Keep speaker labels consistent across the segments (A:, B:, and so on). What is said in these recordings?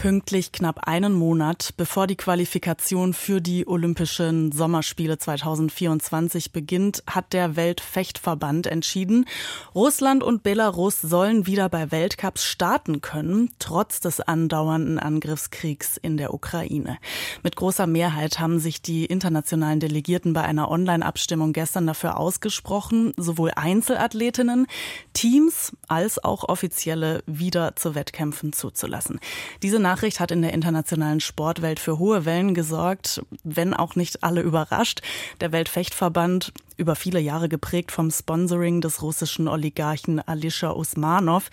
A: Pünktlich knapp einen Monat, bevor die Qualifikation für die Olympischen Sommerspiele 2024 beginnt, hat der Weltfechtverband entschieden, Russland und Belarus sollen wieder bei Weltcups starten können, trotz des andauernden Angriffskriegs in der Ukraine. Mit großer Mehrheit haben sich die internationalen Delegierten bei einer Online-Abstimmung gestern dafür ausgesprochen, sowohl Einzelathletinnen, Teams als auch Offizielle wieder zu Wettkämpfen zuzulassen. Diese Nachricht hat in der internationalen Sportwelt für hohe Wellen gesorgt, wenn auch nicht alle überrascht. Der Weltfechtverband, über viele Jahre geprägt vom Sponsoring des russischen Oligarchen Alisha Usmanov,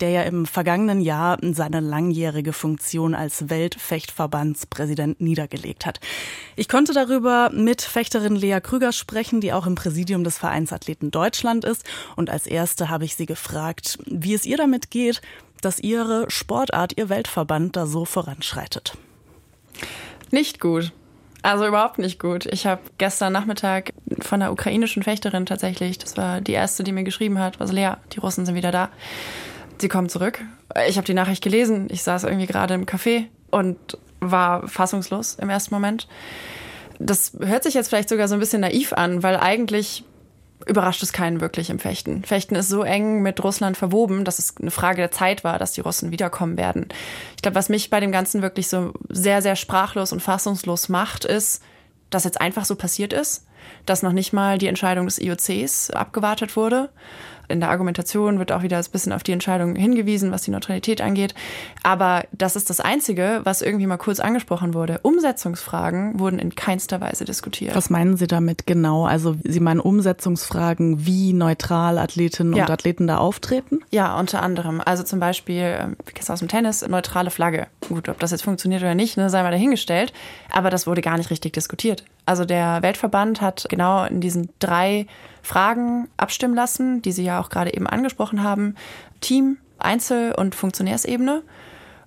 A: der ja im vergangenen Jahr seine langjährige Funktion als Weltfechtverbandspräsident niedergelegt hat. Ich konnte darüber mit Fechterin Lea Krüger sprechen, die auch im Präsidium des Vereinsathleten Deutschland ist. Und als erste habe ich sie gefragt, wie es ihr damit geht, dass Ihre Sportart, Ihr Weltverband da so voranschreitet?
B: Nicht gut. Also überhaupt nicht gut. Ich habe gestern Nachmittag von einer ukrainischen Fechterin tatsächlich, das war die erste, die mir geschrieben hat, also Lea, die Russen sind wieder da. Sie kommen zurück. Ich habe die Nachricht gelesen. Ich saß irgendwie gerade im Café und war fassungslos im ersten Moment. Das hört sich jetzt vielleicht sogar so ein bisschen naiv an, weil eigentlich überrascht es keinen wirklich im Fechten. Fechten ist so eng mit Russland verwoben, dass es eine Frage der Zeit war, dass die Russen wiederkommen werden. Ich glaube, was mich bei dem Ganzen wirklich so sehr, sehr sprachlos und fassungslos macht, ist, dass jetzt einfach so passiert ist, dass noch nicht mal die Entscheidung des IOCs abgewartet wurde in der Argumentation wird auch wieder ein bisschen auf die Entscheidung hingewiesen, was die Neutralität angeht. Aber das ist das Einzige, was irgendwie mal kurz angesprochen wurde. Umsetzungsfragen wurden in keinster Weise diskutiert.
A: Was meinen Sie damit genau? Also Sie meinen Umsetzungsfragen, wie neutral Athletinnen ja. und Athleten da auftreten?
B: Ja, unter anderem. Also zum Beispiel, ähm, wie aus dem Tennis, neutrale Flagge. Gut, ob das jetzt funktioniert oder nicht, ne, sei mal dahingestellt. Aber das wurde gar nicht richtig diskutiert. Also der Weltverband hat genau in diesen drei Fragen abstimmen lassen, die Sie ja auch gerade eben angesprochen haben. Team, Einzel- und Funktionärsebene.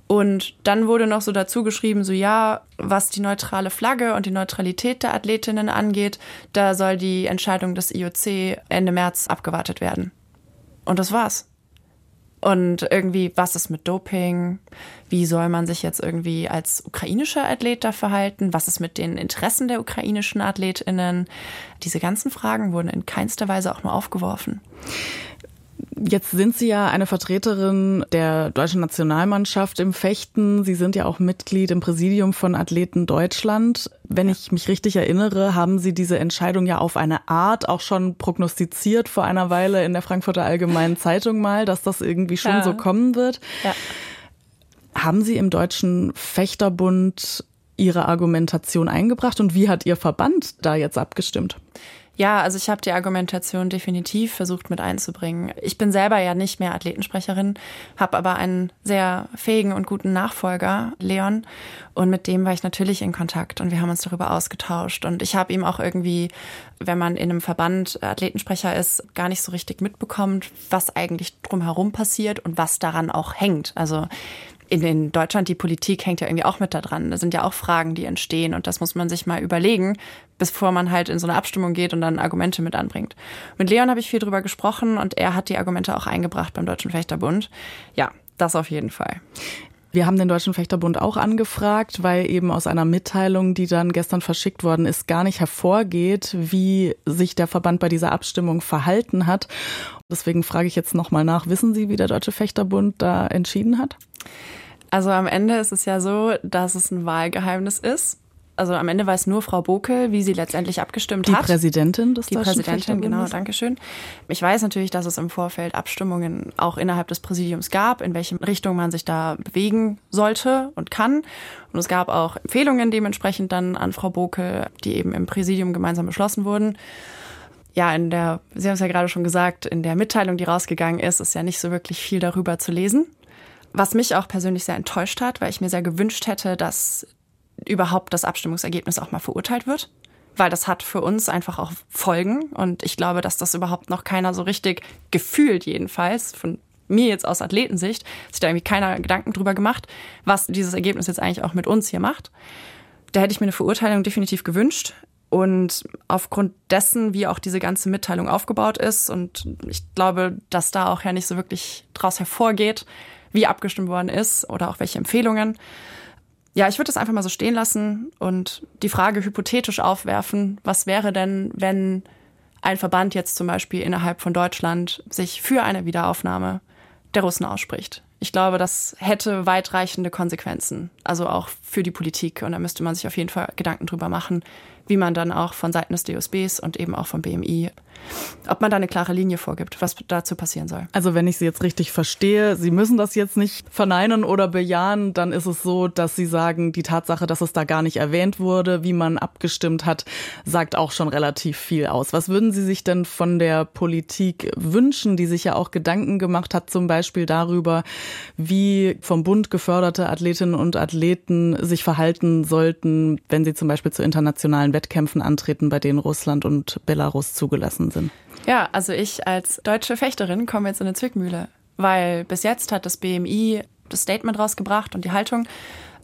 B: Und dann wurde noch so dazu geschrieben, so ja, was die neutrale Flagge und die Neutralität der Athletinnen angeht, da soll die Entscheidung des IOC Ende März abgewartet werden. Und das war's. Und irgendwie, was ist mit Doping? Wie soll man sich jetzt irgendwie als ukrainischer Athlet da verhalten? Was ist mit den Interessen der ukrainischen AthletInnen? Diese ganzen Fragen wurden in keinster Weise auch nur aufgeworfen.
A: Jetzt sind Sie ja eine Vertreterin der deutschen Nationalmannschaft im Fechten. Sie sind ja auch Mitglied im Präsidium von Athleten Deutschland. Wenn ich mich richtig erinnere, haben Sie diese Entscheidung ja auf eine Art auch schon prognostiziert vor einer Weile in der Frankfurter Allgemeinen Zeitung mal, dass das irgendwie schon ja. so kommen wird. Ja. Haben Sie im Deutschen Fechterbund Ihre Argumentation eingebracht und wie hat Ihr Verband da jetzt abgestimmt?
B: Ja, also ich habe die Argumentation definitiv versucht mit einzubringen. Ich bin selber ja nicht mehr Athletensprecherin, habe aber einen sehr fähigen und guten Nachfolger, Leon, und mit dem war ich natürlich in Kontakt und wir haben uns darüber ausgetauscht und ich habe ihm auch irgendwie, wenn man in einem Verband Athletensprecher ist, gar nicht so richtig mitbekommt, was eigentlich drumherum passiert und was daran auch hängt. Also in, in Deutschland die Politik hängt ja irgendwie auch mit da dran. Da sind ja auch Fragen, die entstehen und das muss man sich mal überlegen, bevor man halt in so eine Abstimmung geht und dann Argumente mit anbringt. Mit Leon habe ich viel drüber gesprochen und er hat die Argumente auch eingebracht beim Deutschen Fechterbund. Ja, das auf jeden Fall.
A: Wir haben den Deutschen Fechterbund auch angefragt, weil eben aus einer Mitteilung, die dann gestern verschickt worden ist, gar nicht hervorgeht, wie sich der Verband bei dieser Abstimmung verhalten hat. Deswegen frage ich jetzt nochmal nach, wissen Sie, wie der Deutsche Fechterbund da entschieden hat?
B: Also am Ende ist es ja so, dass es ein Wahlgeheimnis ist. Also am Ende weiß nur Frau Bokel, wie sie letztendlich abgestimmt
A: die
B: hat.
A: Die Präsidentin des
B: Die
A: Deutschen
B: Präsidentin, genau, danke schön. Ich weiß natürlich, dass es im Vorfeld Abstimmungen auch innerhalb des Präsidiums gab, in welche Richtung man sich da bewegen sollte und kann. Und es gab auch Empfehlungen dementsprechend dann an Frau Bokel, die eben im Präsidium gemeinsam beschlossen wurden ja, in der, Sie haben es ja gerade schon gesagt, in der Mitteilung, die rausgegangen ist, ist ja nicht so wirklich viel darüber zu lesen. Was mich auch persönlich sehr enttäuscht hat, weil ich mir sehr gewünscht hätte, dass überhaupt das Abstimmungsergebnis auch mal verurteilt wird. Weil das hat für uns einfach auch Folgen. Und ich glaube, dass das überhaupt noch keiner so richtig gefühlt jedenfalls von mir jetzt aus Athletensicht, sich da irgendwie keiner Gedanken drüber gemacht, was dieses Ergebnis jetzt eigentlich auch mit uns hier macht. Da hätte ich mir eine Verurteilung definitiv gewünscht. Und aufgrund dessen, wie auch diese ganze Mitteilung aufgebaut ist, und ich glaube, dass da auch ja nicht so wirklich draus hervorgeht, wie abgestimmt worden ist oder auch welche Empfehlungen. Ja, ich würde das einfach mal so stehen lassen und die Frage hypothetisch aufwerfen, was wäre denn, wenn ein Verband jetzt zum Beispiel innerhalb von Deutschland sich für eine Wiederaufnahme der Russen ausspricht. Ich glaube, das hätte weitreichende Konsequenzen, also auch für die Politik. Und da müsste man sich auf jeden Fall Gedanken drüber machen, wie man dann auch von Seiten des DOSBs und eben auch vom BMI, ob man da eine klare Linie vorgibt, was dazu passieren soll.
A: Also wenn ich Sie jetzt richtig verstehe, Sie müssen das jetzt nicht verneinen oder bejahen, dann ist es so, dass Sie sagen, die Tatsache, dass es da gar nicht erwähnt wurde, wie man abgestimmt hat, sagt auch schon relativ viel aus. Was würden Sie sich denn von der Politik wünschen, die sich ja auch Gedanken gemacht hat, zum Beispiel darüber, wie vom Bund geförderte Athletinnen und Athleten sich verhalten sollten, wenn sie zum Beispiel zu internationalen Wettkämpfen antreten, bei denen Russland und Belarus zugelassen sind.
B: Ja, also ich als deutsche Fechterin komme jetzt in eine Zwickmühle, weil bis jetzt hat das BMI das Statement rausgebracht und die Haltung,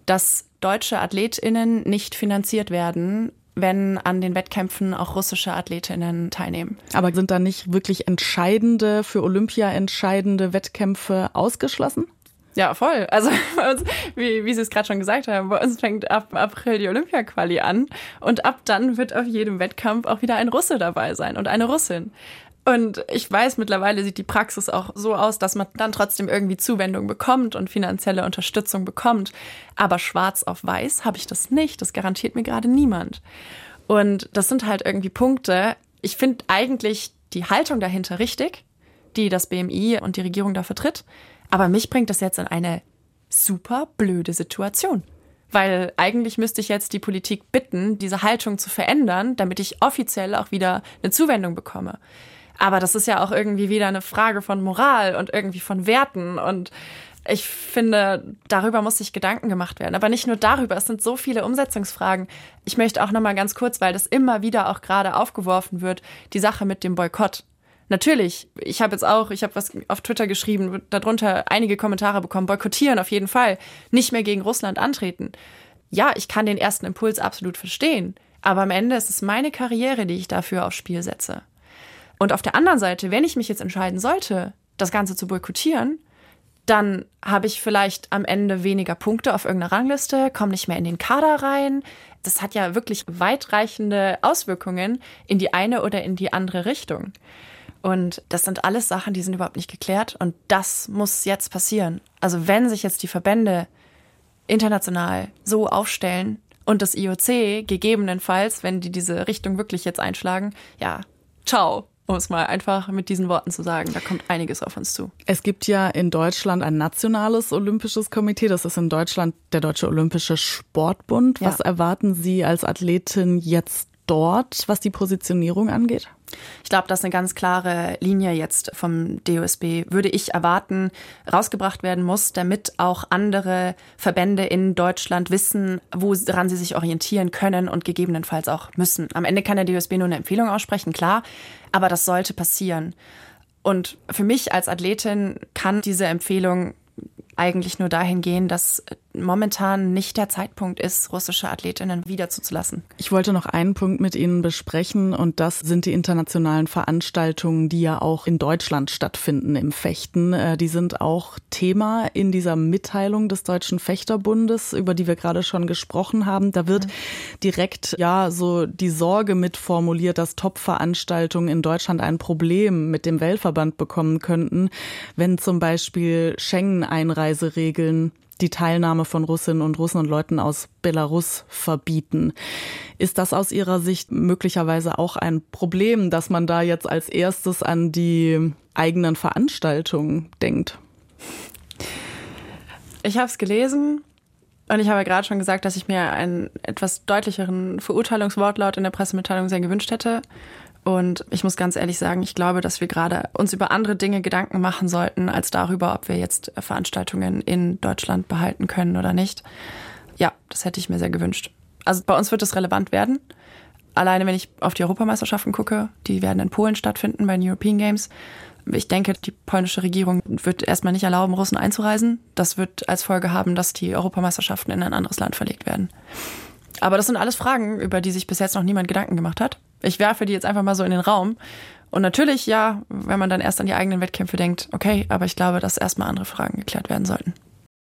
B: dass deutsche Athletinnen nicht finanziert werden, wenn an den Wettkämpfen auch russische Athletinnen teilnehmen.
A: Aber sind da nicht wirklich entscheidende, für Olympia entscheidende Wettkämpfe ausgeschlossen?
B: Ja, voll. Also bei uns, wie, wie Sie es gerade schon gesagt haben, bei uns fängt ab April die Olympia-Quali an und ab dann wird auf jedem Wettkampf auch wieder ein Russe dabei sein und eine Russin. Und ich weiß, mittlerweile sieht die Praxis auch so aus, dass man dann trotzdem irgendwie Zuwendung bekommt und finanzielle Unterstützung bekommt. Aber schwarz auf weiß habe ich das nicht. Das garantiert mir gerade niemand. Und das sind halt irgendwie Punkte. Ich finde eigentlich die Haltung dahinter richtig, die das BMI und die Regierung da vertritt. Aber mich bringt das jetzt in eine super blöde Situation. Weil eigentlich müsste ich jetzt die Politik bitten, diese Haltung zu verändern, damit ich offiziell auch wieder eine Zuwendung bekomme. Aber das ist ja auch irgendwie wieder eine Frage von Moral und irgendwie von Werten. Und ich finde, darüber muss sich Gedanken gemacht werden. Aber nicht nur darüber, es sind so viele Umsetzungsfragen. Ich möchte auch noch mal ganz kurz, weil das immer wieder auch gerade aufgeworfen wird, die Sache mit dem Boykott. Natürlich, ich habe jetzt auch, ich habe was auf Twitter geschrieben, darunter einige Kommentare bekommen, boykottieren auf jeden Fall, nicht mehr gegen Russland antreten. Ja, ich kann den ersten Impuls absolut verstehen, aber am Ende ist es meine Karriere, die ich dafür aufs Spiel setze. Und auf der anderen Seite, wenn ich mich jetzt entscheiden sollte, das Ganze zu boykottieren, dann habe ich vielleicht am Ende weniger Punkte auf irgendeiner Rangliste, komme nicht mehr in den Kader rein. Das hat ja wirklich weitreichende Auswirkungen in die eine oder in die andere Richtung. Und das sind alles Sachen, die sind überhaupt nicht geklärt. Und das muss jetzt passieren. Also wenn sich jetzt die Verbände international so aufstellen und das IOC gegebenenfalls, wenn die diese Richtung wirklich jetzt einschlagen, ja, ciao um es mal einfach mit diesen Worten zu sagen. Da kommt einiges auf uns zu.
A: Es gibt ja in Deutschland ein nationales olympisches Komitee. Das ist in Deutschland der Deutsche Olympische Sportbund. Ja. Was erwarten Sie als Athletin jetzt dort, was die Positionierung angeht?
B: Ich glaube, dass eine ganz klare Linie jetzt vom DOSB, würde ich erwarten, rausgebracht werden muss, damit auch andere Verbände in Deutschland wissen, woran sie sich orientieren können und gegebenenfalls auch müssen. Am Ende kann der DOSB nur eine Empfehlung aussprechen, klar, aber das sollte passieren. Und für mich als Athletin kann diese Empfehlung eigentlich nur dahin gehen, dass momentan nicht der Zeitpunkt ist, russische Athletinnen wiederzuzulassen.
A: Ich wollte noch einen Punkt mit Ihnen besprechen und das sind die internationalen Veranstaltungen, die ja auch in Deutschland stattfinden im Fechten. Äh, die sind auch Thema in dieser Mitteilung des Deutschen Fechterbundes, über die wir gerade schon gesprochen haben. Da wird direkt ja so die Sorge mit formuliert, dass Top-Veranstaltungen in Deutschland ein Problem mit dem Weltverband bekommen könnten, wenn zum Beispiel Schengen-Einreiseregeln die Teilnahme von Russinnen und Russen und Leuten aus Belarus verbieten. Ist das aus Ihrer Sicht möglicherweise auch ein Problem, dass man da jetzt als erstes an die eigenen Veranstaltungen denkt?
B: Ich habe es gelesen und ich habe gerade schon gesagt, dass ich mir einen etwas deutlicheren Verurteilungswortlaut in der Pressemitteilung sehr gewünscht hätte. Und ich muss ganz ehrlich sagen, ich glaube, dass wir gerade uns über andere Dinge Gedanken machen sollten, als darüber, ob wir jetzt Veranstaltungen in Deutschland behalten können oder nicht. Ja, das hätte ich mir sehr gewünscht. Also bei uns wird es relevant werden. Alleine wenn ich auf die Europameisterschaften gucke, die werden in Polen stattfinden bei den European Games. Ich denke, die polnische Regierung wird erstmal nicht erlauben, Russen einzureisen. Das wird als Folge haben, dass die Europameisterschaften in ein anderes Land verlegt werden. Aber das sind alles Fragen, über die sich bis jetzt noch niemand Gedanken gemacht hat. Ich werfe die jetzt einfach mal so in den Raum. Und natürlich, ja, wenn man dann erst an die eigenen Wettkämpfe denkt, okay, aber ich glaube, dass erstmal andere Fragen geklärt werden sollten.